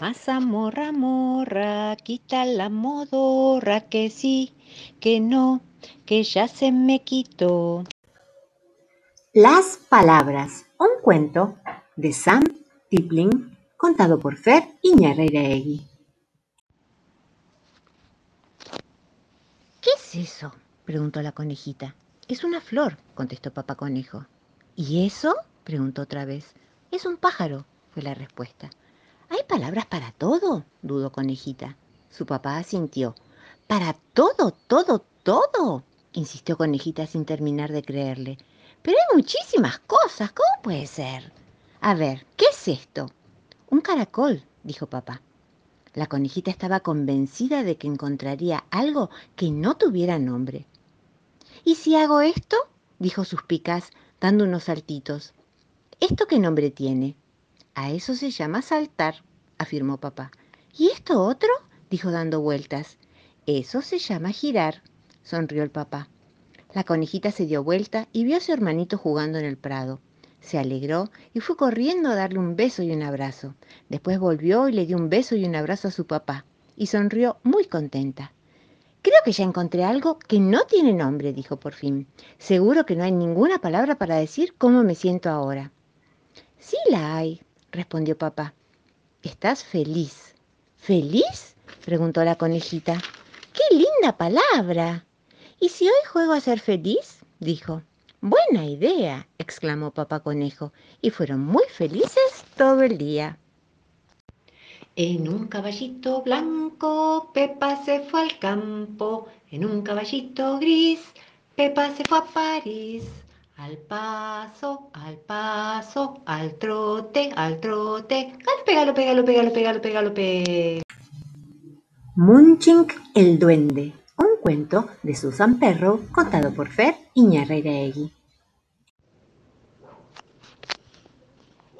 Masa morra morra, quita la modorra, que sí, que no, que ya se me quitó. Las palabras, un cuento de Sam Tipling, contado por Fer Iñarreiraegui. ¿Qué es eso? preguntó la conejita. Es una flor, contestó papá conejo. ¿Y eso? preguntó otra vez. Es un pájaro, fue la respuesta. ¿Hay palabras para todo? dudó Conejita. Su papá asintió. ¿Para todo, todo, todo? insistió Conejita sin terminar de creerle. Pero hay muchísimas cosas. ¿Cómo puede ser? A ver, ¿qué es esto? Un caracol, dijo papá. La conejita estaba convencida de que encontraría algo que no tuviera nombre. ¿Y si hago esto? dijo Suspicaz, dando unos saltitos. ¿Esto qué nombre tiene? A eso se llama saltar, afirmó papá. ¿Y esto otro? dijo dando vueltas. Eso se llama girar, sonrió el papá. La conejita se dio vuelta y vio a su hermanito jugando en el prado. Se alegró y fue corriendo a darle un beso y un abrazo. Después volvió y le dio un beso y un abrazo a su papá, y sonrió muy contenta. Creo que ya encontré algo que no tiene nombre, dijo por fin. Seguro que no hay ninguna palabra para decir cómo me siento ahora. Sí la hay, respondió papá. Estás feliz. ¿Feliz? preguntó la conejita. ¡Qué linda palabra! ¿Y si hoy juego a ser feliz? dijo. Buena idea, exclamó papá conejo, y fueron muy felices todo el día. En un caballito blanco, Pepa se fue al campo. En un caballito gris, Pepa se fue a París. Al paso, al paso, al trote, al trote. Galope, galope, galope, galope, galope, galope. Munching el duende, un cuento de Susan Perro contado por Fer Iñarreiraegui.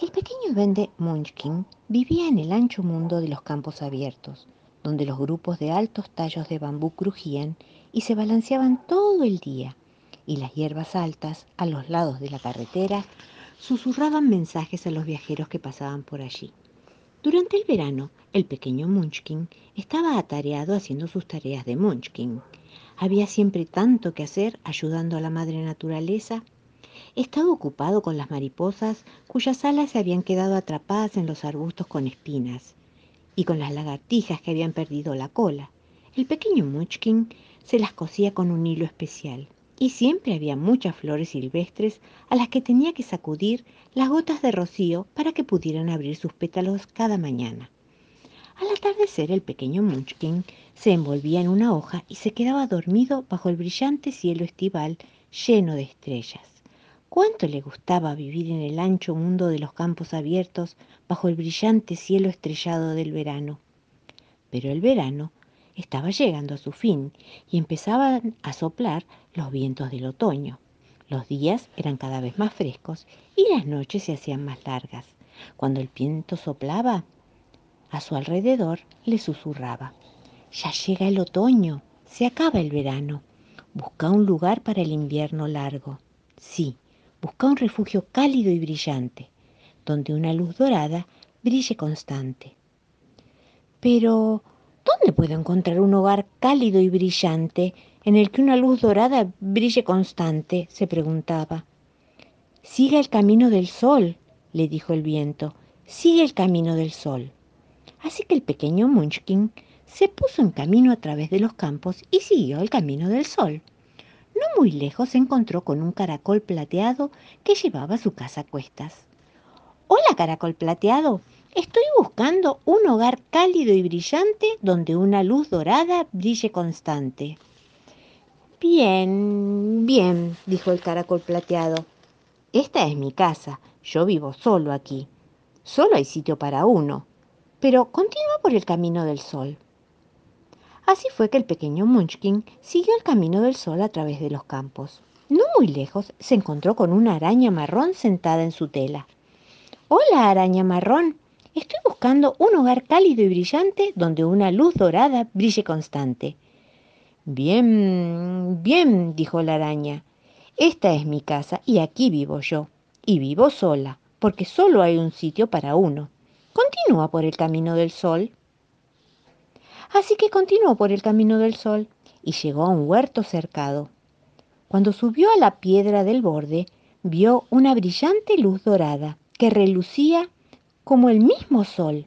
El pequeño duende Munchkin vivía en el ancho mundo de los campos abiertos, donde los grupos de altos tallos de bambú crujían y se balanceaban todo el día y las hierbas altas a los lados de la carretera susurraban mensajes a los viajeros que pasaban por allí. Durante el verano, el pequeño Munchkin estaba atareado haciendo sus tareas de Munchkin. Había siempre tanto que hacer ayudando a la madre naturaleza. Estaba ocupado con las mariposas cuyas alas se habían quedado atrapadas en los arbustos con espinas y con las lagartijas que habían perdido la cola. El pequeño Munchkin se las cosía con un hilo especial y siempre había muchas flores silvestres a las que tenía que sacudir las gotas de rocío para que pudieran abrir sus pétalos cada mañana. Al atardecer el pequeño Munchkin se envolvía en una hoja y se quedaba dormido bajo el brillante cielo estival lleno de estrellas. Cuánto le gustaba vivir en el ancho mundo de los campos abiertos bajo el brillante cielo estrellado del verano. Pero el verano estaba llegando a su fin y empezaban a soplar los vientos del otoño. Los días eran cada vez más frescos y las noches se hacían más largas. Cuando el viento soplaba, a su alrededor le susurraba, ya llega el otoño, se acaba el verano, busca un lugar para el invierno largo. Sí, busca un refugio cálido y brillante, donde una luz dorada brille constante. Pero, ¿Dónde puedo encontrar un hogar cálido y brillante en el que una luz dorada brille constante? se preguntaba. Sigue el camino del sol, le dijo el viento, sigue el camino del sol. Así que el pequeño Munchkin se puso en camino a través de los campos y siguió el camino del sol. No muy lejos se encontró con un caracol plateado que llevaba su casa a cuestas. Hola, caracol plateado, Estoy buscando un hogar cálido y brillante donde una luz dorada brille constante. Bien, bien, dijo el caracol plateado. Esta es mi casa. Yo vivo solo aquí. Solo hay sitio para uno. Pero continúa por el camino del sol. Así fue que el pequeño Munchkin siguió el camino del sol a través de los campos. No muy lejos se encontró con una araña marrón sentada en su tela. Hola, araña marrón, Estoy buscando un hogar cálido y brillante donde una luz dorada brille constante. Bien, bien, dijo la araña. Esta es mi casa y aquí vivo yo. Y vivo sola, porque solo hay un sitio para uno. Continúa por el camino del sol. Así que continuó por el camino del sol y llegó a un huerto cercado. Cuando subió a la piedra del borde, vio una brillante luz dorada que relucía como el mismo sol.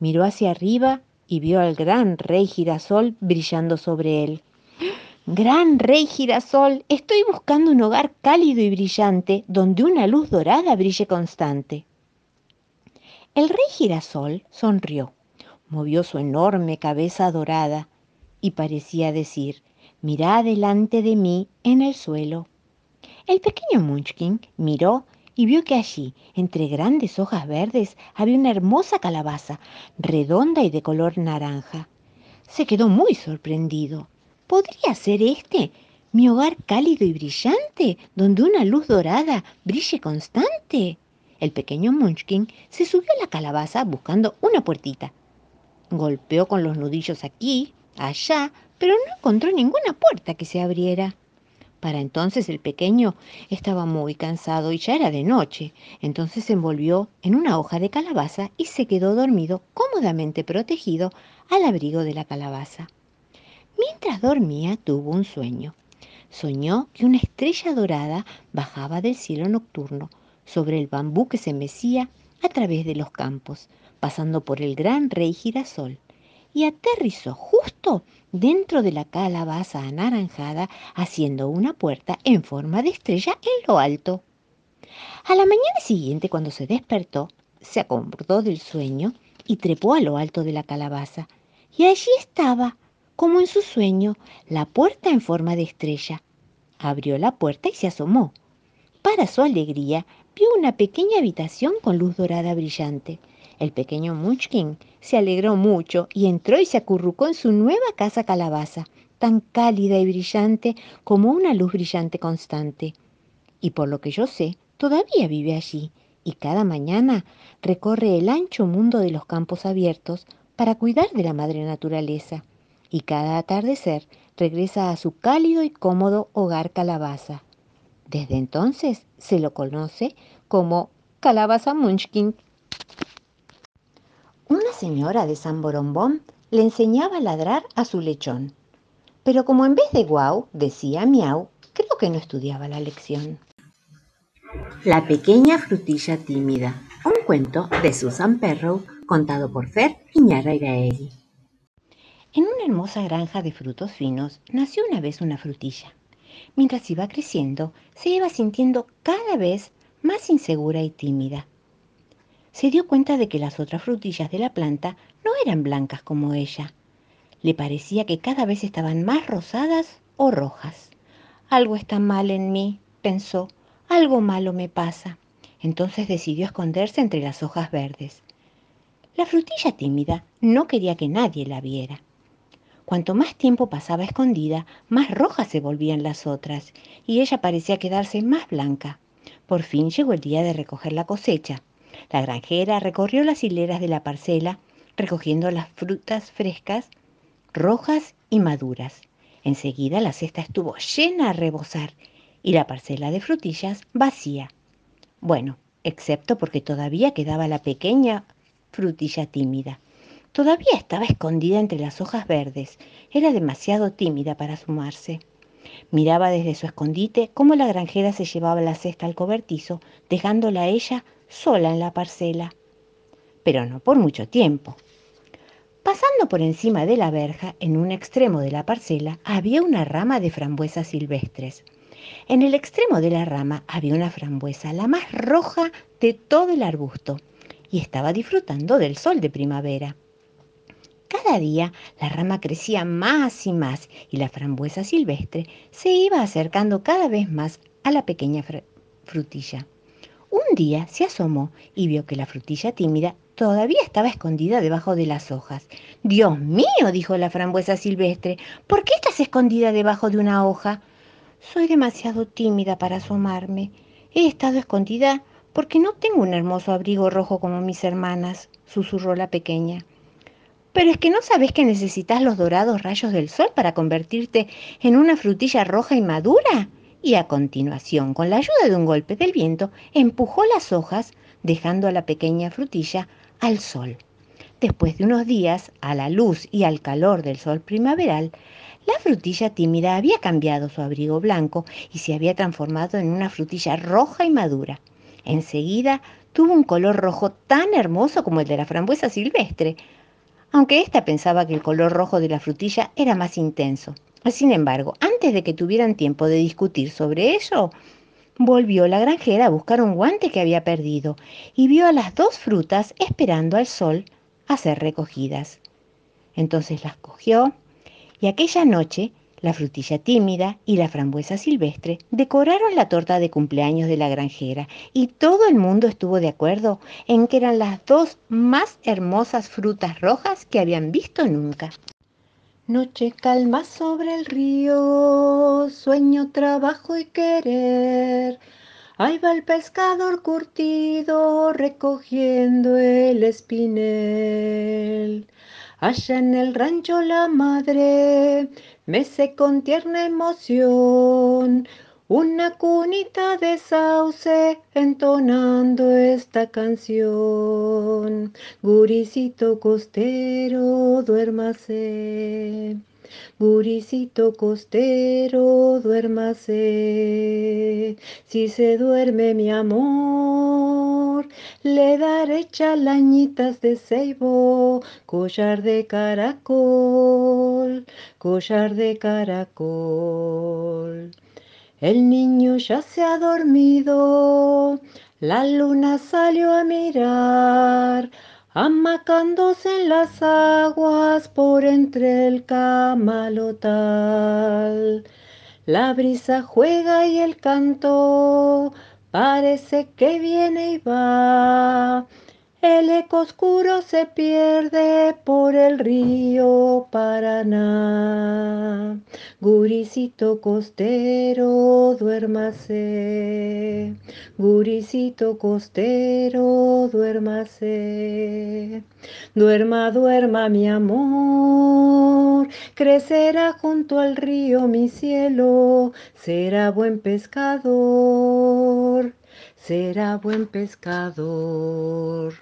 Miró hacia arriba y vio al gran rey girasol brillando sobre él. Gran rey girasol, estoy buscando un hogar cálido y brillante donde una luz dorada brille constante. El rey girasol sonrió, movió su enorme cabeza dorada y parecía decir, mira delante de mí en el suelo. El pequeño Munchkin miró y vio que allí, entre grandes hojas verdes, había una hermosa calabaza, redonda y de color naranja. Se quedó muy sorprendido. ¿Podría ser este mi hogar cálido y brillante, donde una luz dorada brille constante? El pequeño Munchkin se subió a la calabaza buscando una puertita. Golpeó con los nudillos aquí, allá, pero no encontró ninguna puerta que se abriera. Para entonces el pequeño estaba muy cansado y ya era de noche. Entonces se envolvió en una hoja de calabaza y se quedó dormido cómodamente protegido al abrigo de la calabaza. Mientras dormía tuvo un sueño. Soñó que una estrella dorada bajaba del cielo nocturno sobre el bambú que se mecía a través de los campos, pasando por el gran rey girasol y aterrizó justo dentro de la calabaza anaranjada, haciendo una puerta en forma de estrella en lo alto. A la mañana siguiente, cuando se despertó, se acordó del sueño y trepó a lo alto de la calabaza. Y allí estaba, como en su sueño, la puerta en forma de estrella. Abrió la puerta y se asomó. Para su alegría, vio una pequeña habitación con luz dorada brillante. El pequeño Munchkin se alegró mucho y entró y se acurrucó en su nueva casa calabaza, tan cálida y brillante como una luz brillante constante. Y por lo que yo sé, todavía vive allí y cada mañana recorre el ancho mundo de los campos abiertos para cuidar de la madre naturaleza. Y cada atardecer regresa a su cálido y cómodo hogar calabaza. Desde entonces se lo conoce como Calabaza Munchkin. Señora de San Borombón le enseñaba a ladrar a su lechón. Pero como en vez de guau decía miau, creo que no estudiaba la lección. La pequeña frutilla tímida. Un cuento de Susan Perrow contado por Fer Iñarreiraegui. En una hermosa granja de frutos finos nació una vez una frutilla. Mientras iba creciendo, se iba sintiendo cada vez más insegura y tímida se dio cuenta de que las otras frutillas de la planta no eran blancas como ella. Le parecía que cada vez estaban más rosadas o rojas. Algo está mal en mí, pensó, algo malo me pasa. Entonces decidió esconderse entre las hojas verdes. La frutilla tímida no quería que nadie la viera. Cuanto más tiempo pasaba escondida, más rojas se volvían las otras, y ella parecía quedarse más blanca. Por fin llegó el día de recoger la cosecha. La granjera recorrió las hileras de la parcela, recogiendo las frutas frescas, rojas y maduras. Enseguida la cesta estuvo llena a rebosar y la parcela de frutillas vacía. Bueno, excepto porque todavía quedaba la pequeña frutilla tímida. Todavía estaba escondida entre las hojas verdes. Era demasiado tímida para sumarse. Miraba desde su escondite cómo la granjera se llevaba la cesta al cobertizo, dejándola a ella sola en la parcela, pero no por mucho tiempo. Pasando por encima de la verja, en un extremo de la parcela, había una rama de frambuesas silvestres. En el extremo de la rama había una frambuesa, la más roja de todo el arbusto, y estaba disfrutando del sol de primavera. Cada día la rama crecía más y más y la frambuesa silvestre se iba acercando cada vez más a la pequeña frutilla. Un día se asomó y vio que la frutilla tímida todavía estaba escondida debajo de las hojas. Dios mío, dijo la frambuesa silvestre, ¿por qué estás escondida debajo de una hoja? Soy demasiado tímida para asomarme. He estado escondida porque no tengo un hermoso abrigo rojo como mis hermanas, susurró la pequeña. Pero es que no sabes que necesitas los dorados rayos del sol para convertirte en una frutilla roja y madura y a continuación, con la ayuda de un golpe del viento, empujó las hojas, dejando a la pequeña frutilla al sol. Después de unos días, a la luz y al calor del sol primaveral, la frutilla tímida había cambiado su abrigo blanco y se había transformado en una frutilla roja y madura. Enseguida tuvo un color rojo tan hermoso como el de la frambuesa silvestre, aunque ésta pensaba que el color rojo de la frutilla era más intenso. Sin embargo, antes de que tuvieran tiempo de discutir sobre ello, volvió la granjera a buscar un guante que había perdido y vio a las dos frutas esperando al sol a ser recogidas. Entonces las cogió y aquella noche la frutilla tímida y la frambuesa silvestre decoraron la torta de cumpleaños de la granjera y todo el mundo estuvo de acuerdo en que eran las dos más hermosas frutas rojas que habían visto nunca. Noche calma sobre el río, sueño, trabajo y querer. Ahí va el pescador curtido recogiendo el espinel. Allá en el rancho la madre mece con tierna emoción una cunita de sauce entonando esta canción. Guricito costero, duérmase. Guricito costero, duérmase. Si se duerme mi amor, le daré chalañitas de ceibo, collar de caracol, collar de caracol. El niño ya se ha dormido, la luna salió a mirar, amacándose en las aguas por entre el camalotal. La brisa juega y el canto parece que viene y va. El eco oscuro se pierde por el río Paraná. Guricito costero, duérmase. Guricito costero, duérmase. Duerma, duerma mi amor. Crecerá junto al río mi cielo. Será buen pescador. Será buen pescador.